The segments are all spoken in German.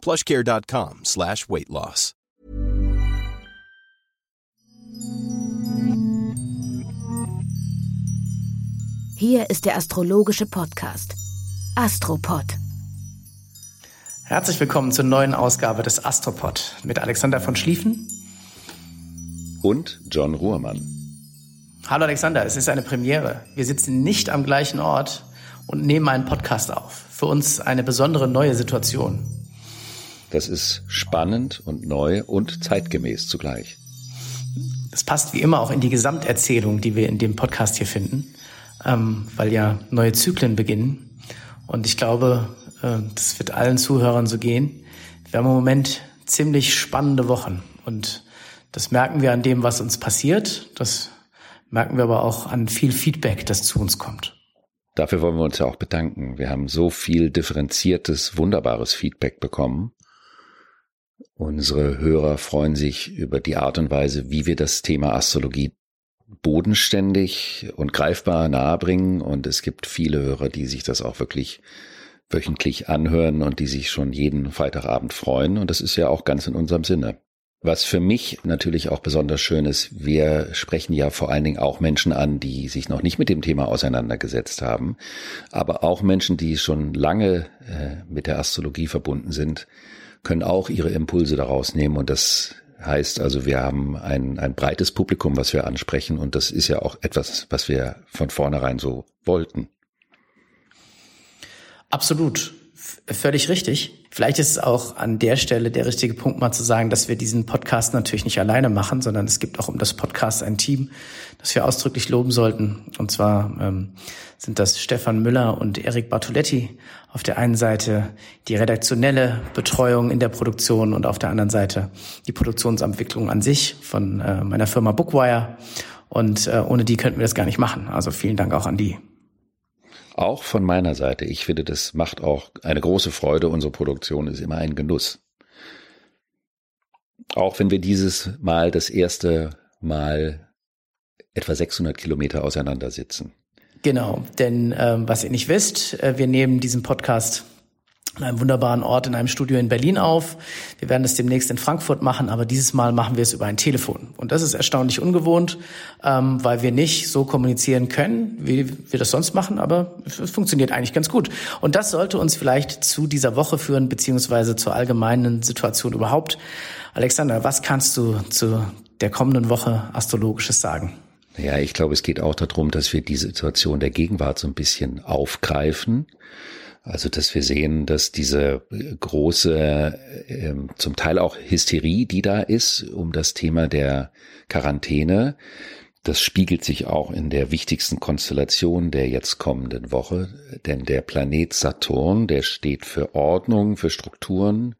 plushcare.com slash weight loss. Hier ist der astrologische Podcast Astropod. Herzlich willkommen zur neuen Ausgabe des Astropod mit Alexander von Schlieffen und John Ruhrmann. Hallo Alexander, es ist eine Premiere. Wir sitzen nicht am gleichen Ort und nehmen einen Podcast auf. Für uns eine besondere neue Situation. Das ist spannend und neu und zeitgemäß zugleich. Das passt wie immer auch in die Gesamterzählung, die wir in dem Podcast hier finden, ähm, weil ja neue Zyklen beginnen. Und ich glaube, äh, das wird allen Zuhörern so gehen. Wir haben im Moment ziemlich spannende Wochen und das merken wir an dem, was uns passiert. Das merken wir aber auch an viel Feedback, das zu uns kommt. Dafür wollen wir uns ja auch bedanken. Wir haben so viel differenziertes, wunderbares Feedback bekommen. Unsere Hörer freuen sich über die Art und Weise, wie wir das Thema Astrologie bodenständig und greifbar nahebringen. Und es gibt viele Hörer, die sich das auch wirklich wöchentlich anhören und die sich schon jeden Freitagabend freuen. Und das ist ja auch ganz in unserem Sinne. Was für mich natürlich auch besonders schön ist, wir sprechen ja vor allen Dingen auch Menschen an, die sich noch nicht mit dem Thema auseinandergesetzt haben, aber auch Menschen, die schon lange äh, mit der Astrologie verbunden sind, können auch ihre Impulse daraus nehmen und das heißt also, wir haben ein, ein breites Publikum, was wir ansprechen und das ist ja auch etwas, was wir von vornherein so wollten. Absolut. Völlig richtig. Vielleicht ist es auch an der Stelle der richtige Punkt, mal zu sagen, dass wir diesen Podcast natürlich nicht alleine machen, sondern es gibt auch um das Podcast ein Team, das wir ausdrücklich loben sollten. Und zwar ähm, sind das Stefan Müller und Erik Bartoletti auf der einen Seite die redaktionelle Betreuung in der Produktion und auf der anderen Seite die Produktionsentwicklung an sich von äh, meiner Firma Bookwire. Und äh, ohne die könnten wir das gar nicht machen. Also vielen Dank auch an die. Auch von meiner Seite. Ich finde, das macht auch eine große Freude. Unsere Produktion ist immer ein Genuss. Auch wenn wir dieses Mal das erste Mal etwa 600 Kilometer auseinander sitzen. Genau, denn ähm, was ihr nicht wisst, äh, wir nehmen diesen Podcast an einem wunderbaren Ort in einem Studio in Berlin auf. Wir werden es demnächst in Frankfurt machen, aber dieses Mal machen wir es über ein Telefon. Und das ist erstaunlich ungewohnt, ähm, weil wir nicht so kommunizieren können, wie wir das sonst machen, aber es funktioniert eigentlich ganz gut. Und das sollte uns vielleicht zu dieser Woche führen, beziehungsweise zur allgemeinen Situation überhaupt. Alexander, was kannst du zu der kommenden Woche Astrologisches sagen? Ja, ich glaube, es geht auch darum, dass wir die Situation der Gegenwart so ein bisschen aufgreifen also, dass wir sehen, dass diese große, äh, zum Teil auch Hysterie, die da ist, um das Thema der Quarantäne, das spiegelt sich auch in der wichtigsten Konstellation der jetzt kommenden Woche, denn der Planet Saturn, der steht für Ordnung, für Strukturen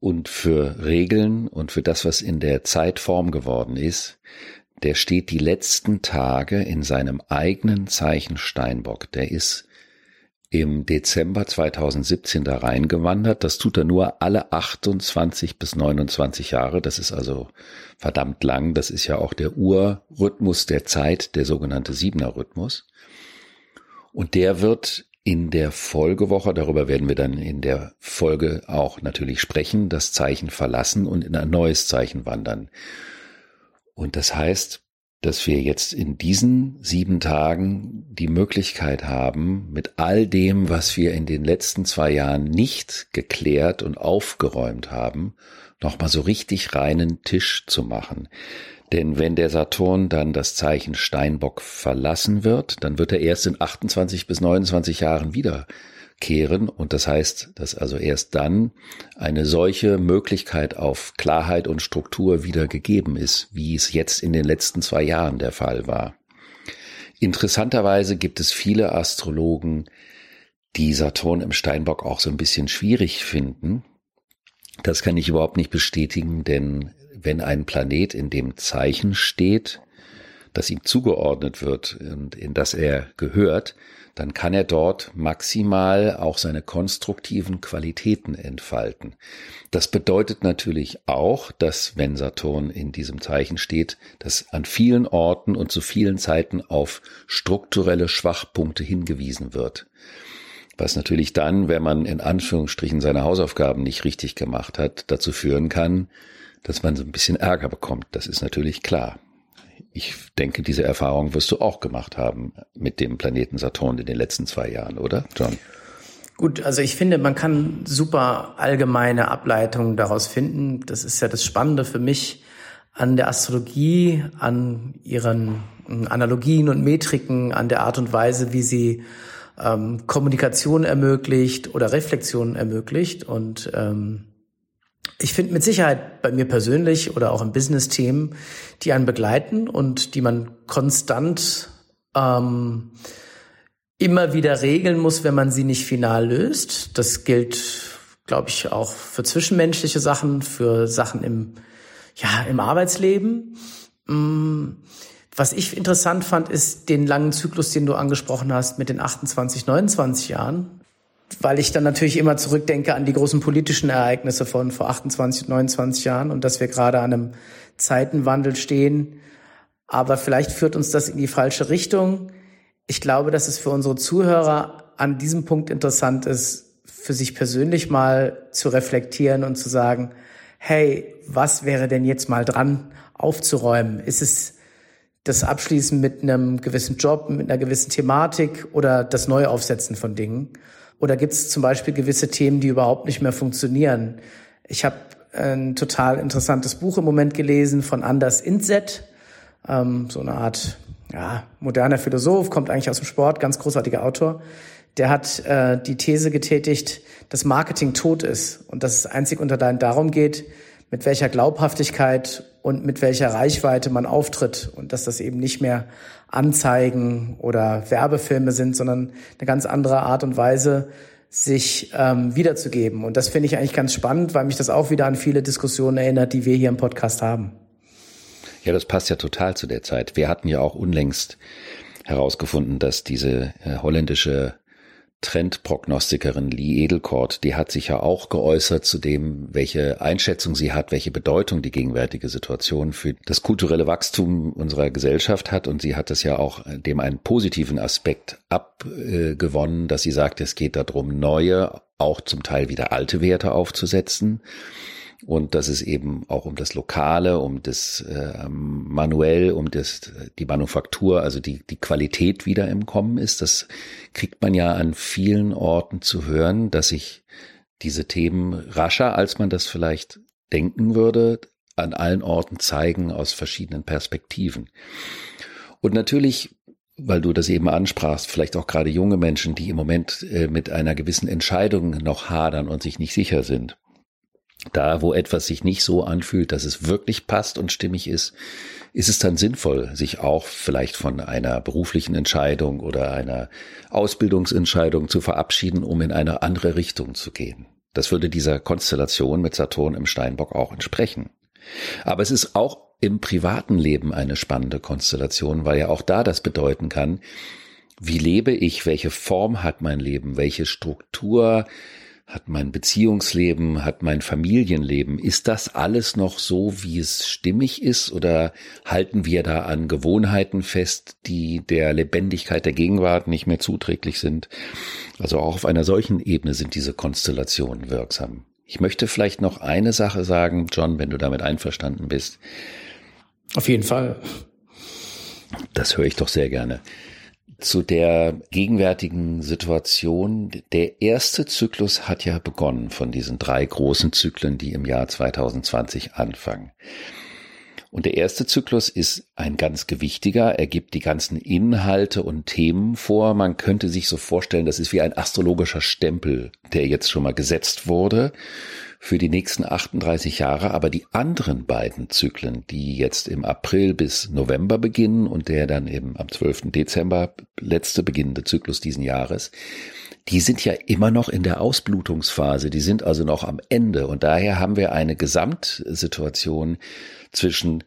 und für Regeln und für das, was in der Zeit Form geworden ist, der steht die letzten Tage in seinem eigenen Zeichen Steinbock. Der ist im Dezember 2017 da reingewandert. Das tut er nur alle 28 bis 29 Jahre. Das ist also verdammt lang. Das ist ja auch der Urrhythmus der Zeit, der sogenannte Siebener Rhythmus. Und der wird in der Folgewoche, darüber werden wir dann in der Folge auch natürlich sprechen, das Zeichen verlassen und in ein neues Zeichen wandern. Und das heißt, dass wir jetzt in diesen sieben Tagen die Möglichkeit haben, mit all dem, was wir in den letzten zwei Jahren nicht geklärt und aufgeräumt haben, nochmal so richtig reinen Tisch zu machen. Denn wenn der Saturn dann das Zeichen Steinbock verlassen wird, dann wird er erst in 28 bis 29 Jahren wieder kehren. Und das heißt, dass also erst dann eine solche Möglichkeit auf Klarheit und Struktur wieder gegeben ist, wie es jetzt in den letzten zwei Jahren der Fall war. Interessanterweise gibt es viele Astrologen, die Saturn im Steinbock auch so ein bisschen schwierig finden, Das kann ich überhaupt nicht bestätigen, denn wenn ein Planet in dem Zeichen steht, das ihm zugeordnet wird und in das er gehört, dann kann er dort maximal auch seine konstruktiven Qualitäten entfalten. Das bedeutet natürlich auch, dass wenn Saturn in diesem Zeichen steht, dass an vielen Orten und zu vielen Zeiten auf strukturelle Schwachpunkte hingewiesen wird. Was natürlich dann, wenn man in Anführungsstrichen seine Hausaufgaben nicht richtig gemacht hat, dazu führen kann, dass man so ein bisschen Ärger bekommt. Das ist natürlich klar. Ich denke, diese Erfahrung wirst du auch gemacht haben mit dem Planeten Saturn in den letzten zwei Jahren, oder, John? Gut, also ich finde, man kann super allgemeine Ableitungen daraus finden. Das ist ja das Spannende für mich an der Astrologie, an ihren Analogien und Metriken, an der Art und Weise, wie sie ähm, Kommunikation ermöglicht oder Reflexion ermöglicht. Und ähm, ich finde mit Sicherheit bei mir persönlich oder auch im Business-Themen, die einen begleiten und die man konstant ähm, immer wieder regeln muss, wenn man sie nicht final löst. Das gilt, glaube ich, auch für zwischenmenschliche Sachen, für Sachen im, ja, im Arbeitsleben. Mm, was ich interessant fand, ist den langen Zyklus, den du angesprochen hast mit den 28, 29 Jahren weil ich dann natürlich immer zurückdenke an die großen politischen Ereignisse von vor 28, 29 Jahren und dass wir gerade an einem Zeitenwandel stehen. Aber vielleicht führt uns das in die falsche Richtung. Ich glaube, dass es für unsere Zuhörer an diesem Punkt interessant ist, für sich persönlich mal zu reflektieren und zu sagen, hey, was wäre denn jetzt mal dran aufzuräumen? Ist es das Abschließen mit einem gewissen Job, mit einer gewissen Thematik oder das Neuaufsetzen von Dingen? Oder gibt es zum Beispiel gewisse Themen, die überhaupt nicht mehr funktionieren? Ich habe ein total interessantes Buch im Moment gelesen von Anders Inset, ähm, so eine Art ja, moderner Philosoph, kommt eigentlich aus dem Sport, ganz großartiger Autor. Der hat äh, die These getätigt, dass Marketing tot ist und dass es einzig und allein darum geht, mit welcher Glaubhaftigkeit und mit welcher Reichweite man auftritt und dass das eben nicht mehr Anzeigen oder Werbefilme sind, sondern eine ganz andere Art und Weise, sich ähm, wiederzugeben. Und das finde ich eigentlich ganz spannend, weil mich das auch wieder an viele Diskussionen erinnert, die wir hier im Podcast haben. Ja, das passt ja total zu der Zeit. Wir hatten ja auch unlängst herausgefunden, dass diese äh, holländische Trendprognostikerin Lee Edelkort, die hat sich ja auch geäußert zu dem, welche Einschätzung sie hat, welche Bedeutung die gegenwärtige Situation für das kulturelle Wachstum unserer Gesellschaft hat. Und sie hat es ja auch dem einen positiven Aspekt abgewonnen, dass sie sagt, es geht darum, neue, auch zum Teil wieder alte Werte aufzusetzen und dass es eben auch um das Lokale, um das äh, manuell, um das die Manufaktur, also die die Qualität wieder im Kommen ist. Das kriegt man ja an vielen Orten zu hören, dass sich diese Themen rascher, als man das vielleicht denken würde, an allen Orten zeigen aus verschiedenen Perspektiven. Und natürlich weil du das eben ansprachst, vielleicht auch gerade junge Menschen, die im Moment äh, mit einer gewissen Entscheidung noch hadern und sich nicht sicher sind. Da, wo etwas sich nicht so anfühlt, dass es wirklich passt und stimmig ist, ist es dann sinnvoll, sich auch vielleicht von einer beruflichen Entscheidung oder einer Ausbildungsentscheidung zu verabschieden, um in eine andere Richtung zu gehen. Das würde dieser Konstellation mit Saturn im Steinbock auch entsprechen. Aber es ist auch im privaten Leben eine spannende Konstellation, weil ja auch da das bedeuten kann, wie lebe ich, welche Form hat mein Leben, welche Struktur hat mein Beziehungsleben, hat mein Familienleben, ist das alles noch so, wie es stimmig ist oder halten wir da an Gewohnheiten fest, die der Lebendigkeit der Gegenwart nicht mehr zuträglich sind? Also auch auf einer solchen Ebene sind diese Konstellationen wirksam. Ich möchte vielleicht noch eine Sache sagen, John, wenn du damit einverstanden bist. Auf jeden Fall. Das höre ich doch sehr gerne zu der gegenwärtigen Situation. Der erste Zyklus hat ja begonnen von diesen drei großen Zyklen, die im Jahr 2020 anfangen. Und der erste Zyklus ist ein ganz gewichtiger. Er gibt die ganzen Inhalte und Themen vor. Man könnte sich so vorstellen, das ist wie ein astrologischer Stempel, der jetzt schon mal gesetzt wurde für die nächsten 38 Jahre, aber die anderen beiden Zyklen, die jetzt im April bis November beginnen und der dann eben am 12. Dezember letzte beginnende Zyklus diesen Jahres, die sind ja immer noch in der Ausblutungsphase, die sind also noch am Ende. Und daher haben wir eine Gesamtsituation zwischen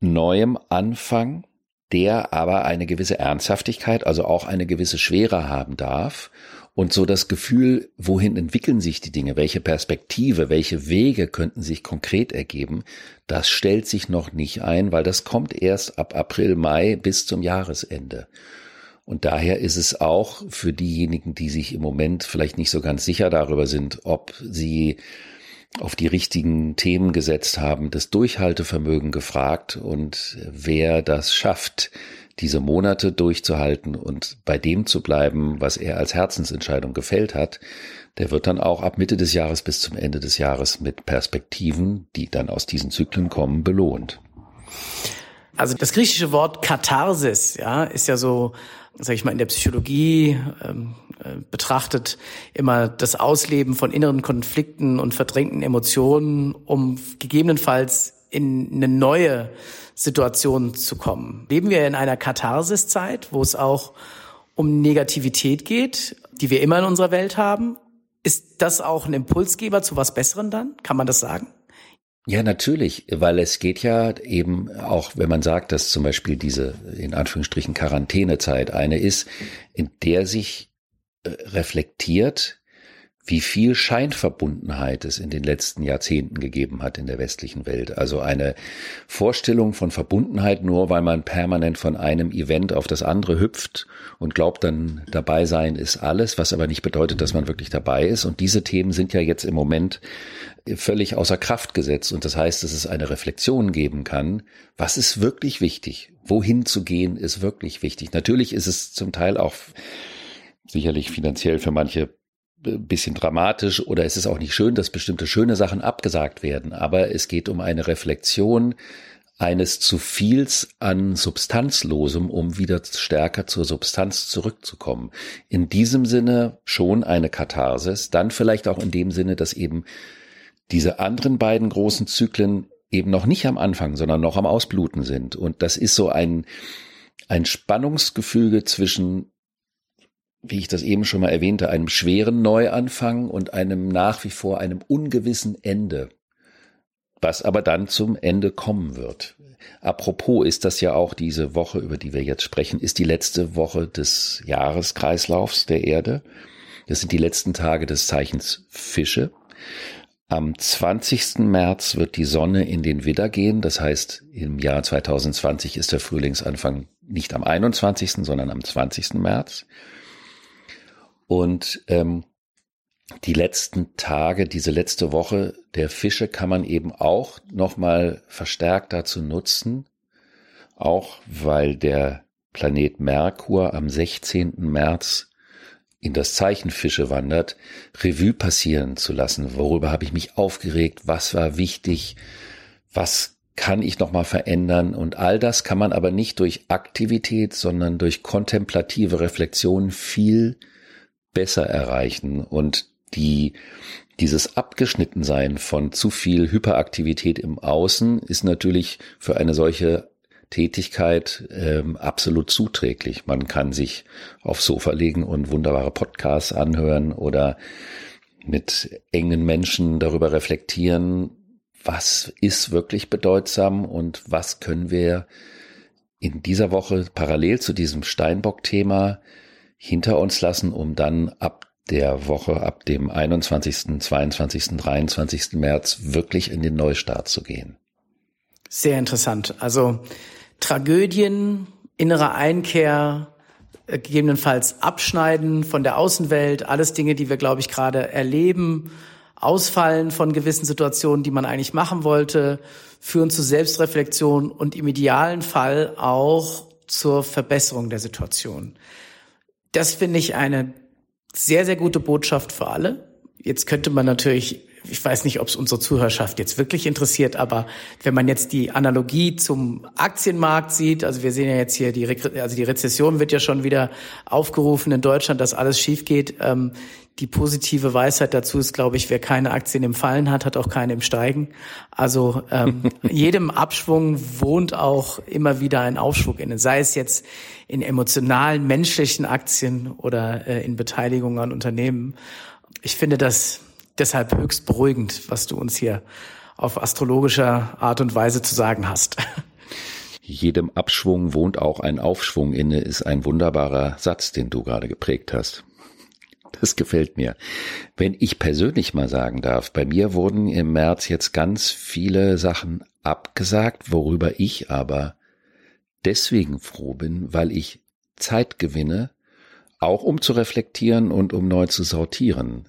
neuem Anfang, der aber eine gewisse Ernsthaftigkeit, also auch eine gewisse Schwere haben darf und so das Gefühl, wohin entwickeln sich die Dinge, welche Perspektive, welche Wege könnten sich konkret ergeben, das stellt sich noch nicht ein, weil das kommt erst ab April, Mai bis zum Jahresende. Und daher ist es auch für diejenigen, die sich im Moment vielleicht nicht so ganz sicher darüber sind, ob sie auf die richtigen Themen gesetzt haben, das Durchhaltevermögen gefragt und wer das schafft, diese Monate durchzuhalten und bei dem zu bleiben, was er als Herzensentscheidung gefällt hat, der wird dann auch ab Mitte des Jahres bis zum Ende des Jahres mit Perspektiven, die dann aus diesen Zyklen kommen, belohnt. Also das griechische Wort Katharsis, ja, ist ja so, sag ich mal, in der Psychologie ähm, äh, betrachtet immer das Ausleben von inneren Konflikten und verdrängten Emotionen, um gegebenenfalls in eine neue Situation zu kommen. Leben wir in einer Katharsiszeit, wo es auch um Negativität geht, die wir immer in unserer Welt haben? Ist das auch ein Impulsgeber zu was Besseren dann? Kann man das sagen? Ja, natürlich, weil es geht ja eben auch, wenn man sagt, dass zum Beispiel diese in Anführungsstrichen Quarantänezeit eine ist, in der sich äh, reflektiert, wie viel Scheinverbundenheit es in den letzten Jahrzehnten gegeben hat in der westlichen Welt. Also eine Vorstellung von Verbundenheit nur, weil man permanent von einem Event auf das andere hüpft und glaubt dann dabei sein ist alles, was aber nicht bedeutet, dass man wirklich dabei ist. Und diese Themen sind ja jetzt im Moment völlig außer Kraft gesetzt. Und das heißt, dass es eine Reflexion geben kann. Was ist wirklich wichtig? Wohin zu gehen ist wirklich wichtig. Natürlich ist es zum Teil auch sicherlich finanziell für manche bisschen dramatisch oder es ist auch nicht schön, dass bestimmte schöne Sachen abgesagt werden, aber es geht um eine Reflexion eines zu viels an Substanzlosem, um wieder stärker zur Substanz zurückzukommen. In diesem Sinne schon eine Katharsis, dann vielleicht auch in dem Sinne, dass eben diese anderen beiden großen Zyklen eben noch nicht am Anfang, sondern noch am Ausbluten sind. Und das ist so ein, ein Spannungsgefüge zwischen wie ich das eben schon mal erwähnte, einem schweren Neuanfang und einem nach wie vor einem ungewissen Ende, was aber dann zum Ende kommen wird. Apropos ist das ja auch diese Woche, über die wir jetzt sprechen, ist die letzte Woche des Jahreskreislaufs der Erde. Das sind die letzten Tage des Zeichens Fische. Am 20. März wird die Sonne in den Widder gehen. Das heißt, im Jahr 2020 ist der Frühlingsanfang nicht am 21., sondern am 20. März. Und ähm, die letzten Tage, diese letzte Woche der Fische kann man eben auch nochmal verstärkt dazu nutzen, auch weil der Planet Merkur am 16. März in das Zeichen Fische wandert, Revue passieren zu lassen. Worüber habe ich mich aufgeregt? Was war wichtig? Was kann ich nochmal verändern? Und all das kann man aber nicht durch Aktivität, sondern durch kontemplative Reflexion viel besser erreichen und die dieses Abgeschnittensein von zu viel Hyperaktivität im Außen ist natürlich für eine solche Tätigkeit ähm, absolut zuträglich. Man kann sich aufs Sofa legen und wunderbare Podcasts anhören oder mit engen Menschen darüber reflektieren, was ist wirklich bedeutsam und was können wir in dieser Woche parallel zu diesem Steinbock-Thema hinter uns lassen, um dann ab der Woche, ab dem 21., 22., 23. März wirklich in den Neustart zu gehen. Sehr interessant. Also Tragödien, innere Einkehr, äh, gegebenenfalls Abschneiden von der Außenwelt, alles Dinge, die wir, glaube ich, gerade erleben, Ausfallen von gewissen Situationen, die man eigentlich machen wollte, führen zu Selbstreflexion und im idealen Fall auch zur Verbesserung der Situation. Das finde ich eine sehr, sehr gute Botschaft für alle. Jetzt könnte man natürlich ich weiß nicht, ob es unsere Zuhörerschaft jetzt wirklich interessiert, aber wenn man jetzt die Analogie zum Aktienmarkt sieht, also wir sehen ja jetzt hier die, Re also die Rezession wird ja schon wieder aufgerufen in Deutschland, dass alles schief geht. Ähm, die positive Weisheit dazu ist, glaube ich, wer keine Aktien im Fallen hat, hat auch keine im Steigen. Also ähm, jedem Abschwung wohnt auch immer wieder ein Aufschwung inne, sei es jetzt in emotionalen, menschlichen Aktien oder äh, in Beteiligung an Unternehmen. Ich finde das deshalb höchst beruhigend, was du uns hier auf astrologischer Art und Weise zu sagen hast. Jedem Abschwung wohnt auch ein Aufschwung inne, ist ein wunderbarer Satz, den du gerade geprägt hast. Das gefällt mir. Wenn ich persönlich mal sagen darf, bei mir wurden im März jetzt ganz viele Sachen abgesagt, worüber ich aber deswegen froh bin, weil ich Zeit gewinne, auch um zu reflektieren und um neu zu sortieren.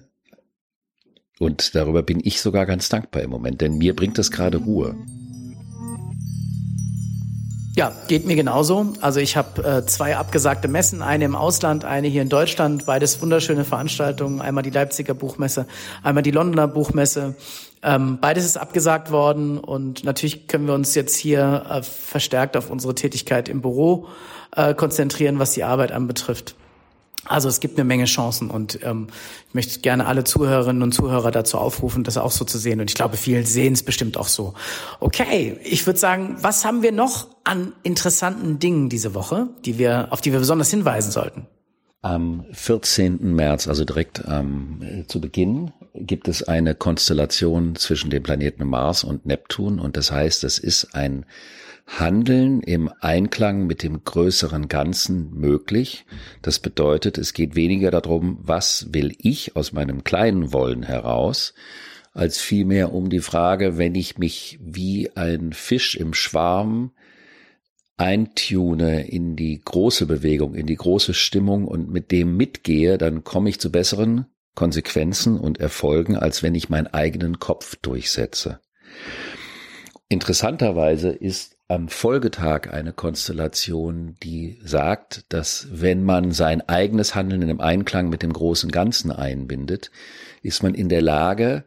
Und darüber bin ich sogar ganz dankbar im Moment, denn mir bringt das gerade Ruhe. Ja, geht mir genauso. Also ich habe äh, zwei abgesagte Messen, eine im Ausland, eine hier in Deutschland, beides wunderschöne Veranstaltungen. Einmal die Leipziger Buchmesse, einmal die Londoner Buchmesse. Ähm, beides ist abgesagt worden und natürlich können wir uns jetzt hier äh, verstärkt auf unsere Tätigkeit im Büro äh, konzentrieren, was die Arbeit anbetrifft. Also es gibt eine Menge Chancen und ähm, ich möchte gerne alle Zuhörerinnen und Zuhörer dazu aufrufen, das auch so zu sehen. Und ich glaube, viele sehen es bestimmt auch so. Okay, ich würde sagen, was haben wir noch an interessanten Dingen diese Woche, die wir, auf die wir besonders hinweisen sollten? Am 14. März, also direkt ähm, zu Beginn, gibt es eine Konstellation zwischen dem Planeten Mars und Neptun. Und das heißt, es ist ein Handeln im Einklang mit dem größeren Ganzen möglich. Das bedeutet, es geht weniger darum, was will ich aus meinem kleinen Wollen heraus, als vielmehr um die Frage, wenn ich mich wie ein Fisch im Schwarm eintune in die große Bewegung, in die große Stimmung und mit dem mitgehe, dann komme ich zu besseren Konsequenzen und Erfolgen, als wenn ich meinen eigenen Kopf durchsetze. Interessanterweise ist am Folgetag eine Konstellation, die sagt, dass wenn man sein eigenes Handeln in einem Einklang mit dem großen Ganzen einbindet, ist man in der Lage,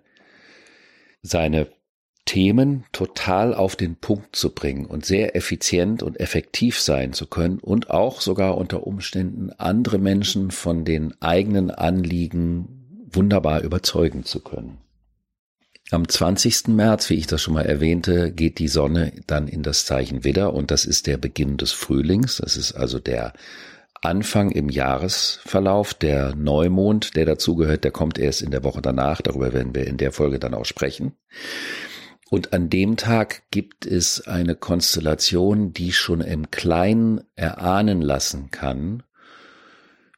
seine Themen total auf den Punkt zu bringen und sehr effizient und effektiv sein zu können und auch sogar unter Umständen andere Menschen von den eigenen Anliegen wunderbar überzeugen zu können. Am 20. März, wie ich das schon mal erwähnte, geht die Sonne dann in das Zeichen Widder und das ist der Beginn des Frühlings. Das ist also der Anfang im Jahresverlauf. Der Neumond, der dazugehört, der kommt erst in der Woche danach. Darüber werden wir in der Folge dann auch sprechen. Und an dem Tag gibt es eine Konstellation, die schon im Kleinen erahnen lassen kann,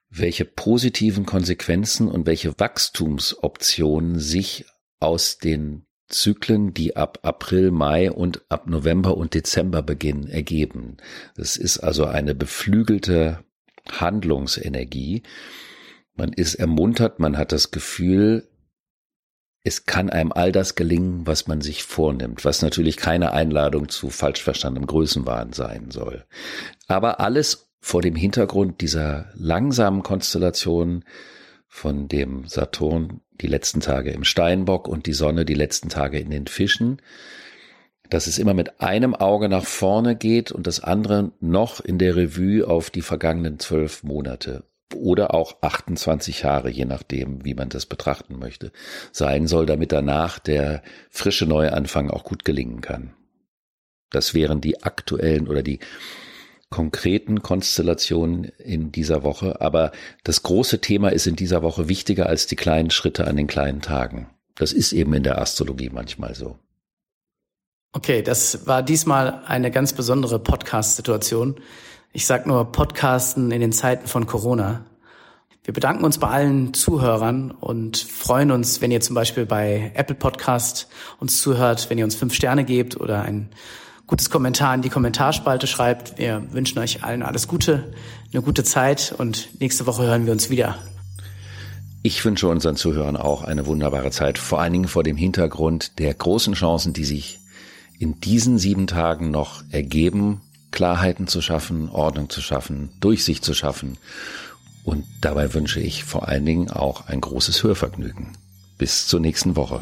welche positiven Konsequenzen und welche Wachstumsoptionen sich aus den Zyklen, die ab April, Mai und ab November und Dezember beginnen, ergeben. Das ist also eine beflügelte Handlungsenergie. Man ist ermuntert, man hat das Gefühl, es kann einem all das gelingen, was man sich vornimmt, was natürlich keine Einladung zu falsch verstandenem Größenwahn sein soll. Aber alles vor dem Hintergrund dieser langsamen Konstellation von dem Saturn die letzten Tage im Steinbock und die Sonne die letzten Tage in den Fischen, dass es immer mit einem Auge nach vorne geht und das andere noch in der Revue auf die vergangenen zwölf Monate oder auch 28 Jahre, je nachdem, wie man das betrachten möchte, sein soll, damit danach der frische Neuanfang auch gut gelingen kann. Das wären die aktuellen oder die konkreten Konstellationen in dieser Woche. Aber das große Thema ist in dieser Woche wichtiger als die kleinen Schritte an den kleinen Tagen. Das ist eben in der Astrologie manchmal so. Okay, das war diesmal eine ganz besondere Podcast-Situation. Ich sag nur Podcasten in den Zeiten von Corona. Wir bedanken uns bei allen Zuhörern und freuen uns, wenn ihr zum Beispiel bei Apple Podcast uns zuhört, wenn ihr uns fünf Sterne gebt oder ein gutes Kommentar in die Kommentarspalte schreibt. Wir wünschen euch allen alles Gute, eine gute Zeit und nächste Woche hören wir uns wieder. Ich wünsche unseren Zuhörern auch eine wunderbare Zeit, vor allen Dingen vor dem Hintergrund der großen Chancen, die sich in diesen sieben Tagen noch ergeben, Klarheiten zu schaffen, Ordnung zu schaffen, Durchsicht zu schaffen. Und dabei wünsche ich vor allen Dingen auch ein großes Hörvergnügen. Bis zur nächsten Woche.